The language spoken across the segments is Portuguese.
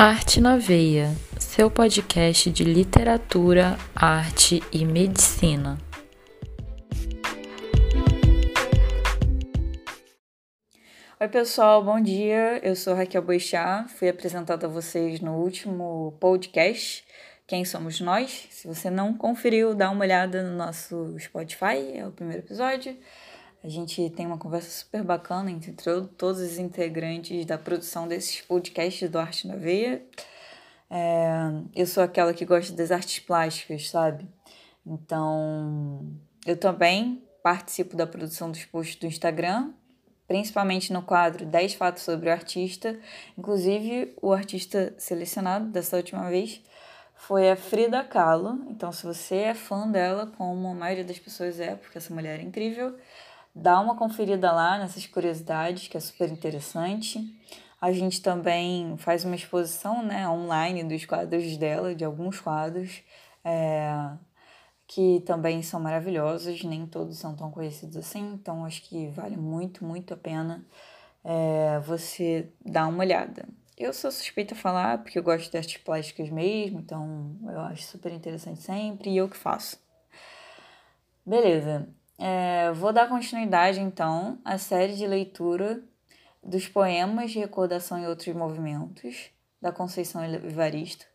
Arte na Veia, seu podcast de literatura, arte e medicina. Oi, pessoal, bom dia. Eu sou Raquel Boixá, fui apresentada a vocês no último podcast. Quem somos nós? Se você não conferiu, dá uma olhada no nosso Spotify, é o primeiro episódio. A gente tem uma conversa super bacana entre todos os integrantes da produção desses podcasts do Arte na Veia. É, eu sou aquela que gosta das artes plásticas, sabe? Então, eu também participo da produção dos posts do Instagram, principalmente no quadro 10 fatos sobre o artista. Inclusive, o artista selecionado dessa última vez foi a Frida Kahlo. Então, se você é fã dela, como a maioria das pessoas é, porque essa mulher é incrível, dá uma conferida lá nessas curiosidades, que é super interessante. A gente também faz uma exposição né, online dos quadros dela, de alguns quadros, é, que também são maravilhosos, nem todos são tão conhecidos assim, então acho que vale muito, muito a pena é, você dar uma olhada. Eu sou suspeita a falar porque eu gosto de artes plásticas mesmo, então eu acho super interessante sempre e eu que faço. Beleza, é, vou dar continuidade, então, à série de leitura dos poemas de recordação e outros movimentos da Conceição Evaristo.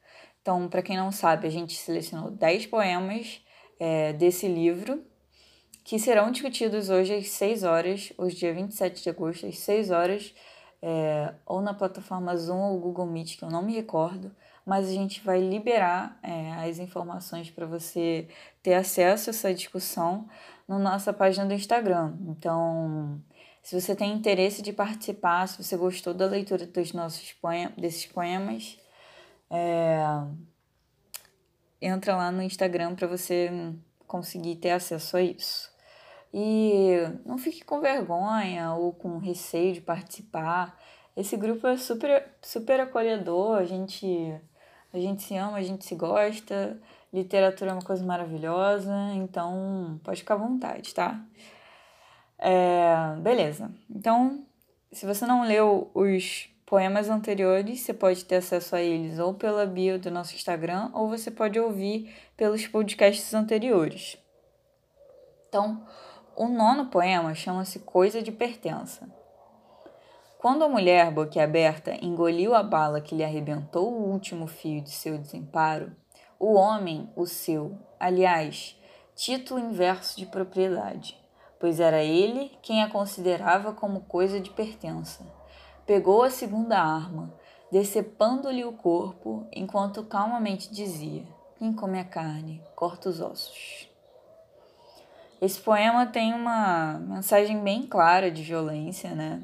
Então, para quem não sabe, a gente selecionou 10 poemas é, desse livro que serão discutidos hoje às 6 horas, hoje, dia 27 de agosto, às 6 horas, é, ou na plataforma Zoom ou Google Meet, que eu não me recordo, mas a gente vai liberar é, as informações para você ter acesso a essa discussão na nossa página do Instagram. Então, se você tem interesse de participar, se você gostou da leitura dos nossos poemas, desses poemas, é, entra lá no Instagram para você conseguir ter acesso a isso. E não fique com vergonha ou com receio de participar. Esse grupo é super, super acolhedor, a gente, a gente se ama, a gente se gosta. Literatura é uma coisa maravilhosa, então pode ficar à vontade, tá? É, beleza. Então, se você não leu os poemas anteriores, você pode ter acesso a eles ou pela bio do nosso Instagram, ou você pode ouvir pelos podcasts anteriores. Então, o nono poema chama-se Coisa de Pertença. Quando a mulher boquiaberta engoliu a bala que lhe arrebentou o último fio de seu desemparo, o homem, o seu, aliás, título inverso de propriedade, pois era ele quem a considerava como coisa de pertença. Pegou a segunda arma, decepando-lhe o corpo, enquanto calmamente dizia: Quem come a carne, corta os ossos. Esse poema tem uma mensagem bem clara de violência, né?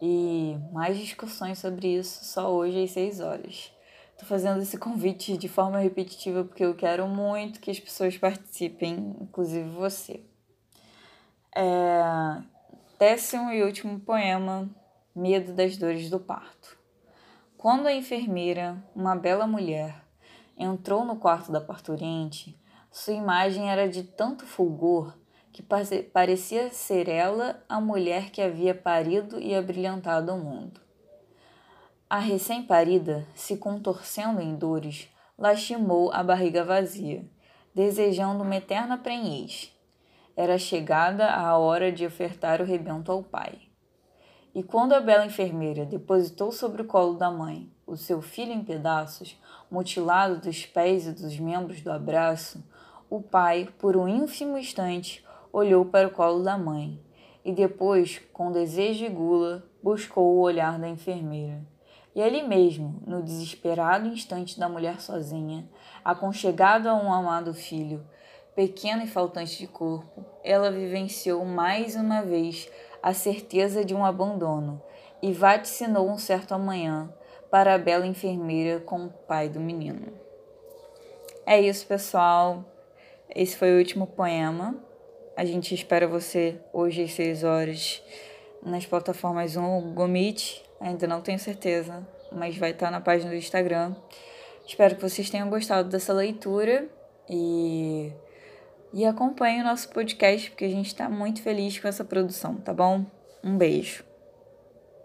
E mais discussões sobre isso só hoje às seis horas. Tô fazendo esse convite de forma repetitiva porque eu quero muito que as pessoas participem, inclusive você. É... Décimo e último poema: Medo das dores do parto. Quando a enfermeira, uma bela mulher, entrou no quarto da parturiente, sua imagem era de tanto fulgor que parecia ser ela a mulher que havia parido e abrilhantado o mundo. A recém-parida, se contorcendo em dores, lastimou a barriga vazia, desejando uma eterna prenhez. Era chegada a hora de ofertar o rebento ao pai. E quando a bela enfermeira depositou sobre o colo da mãe o seu filho em pedaços, mutilado dos pés e dos membros do abraço, o pai, por um ínfimo instante, olhou para o colo da mãe e depois, com desejo e gula, buscou o olhar da enfermeira. E ali mesmo, no desesperado instante da mulher sozinha, aconchegado a um amado filho, pequeno e faltante de corpo, ela vivenciou mais uma vez a certeza de um abandono e vaticinou um certo amanhã para a bela enfermeira com o pai do menino. É isso, pessoal. Esse foi o último poema. A gente espera você hoje às 6 horas nas plataformas Zoom Meet ainda não tenho certeza, mas vai estar na página do Instagram. Espero que vocês tenham gostado dessa leitura e, e acompanhem o nosso podcast, porque a gente está muito feliz com essa produção, tá bom? Um beijo.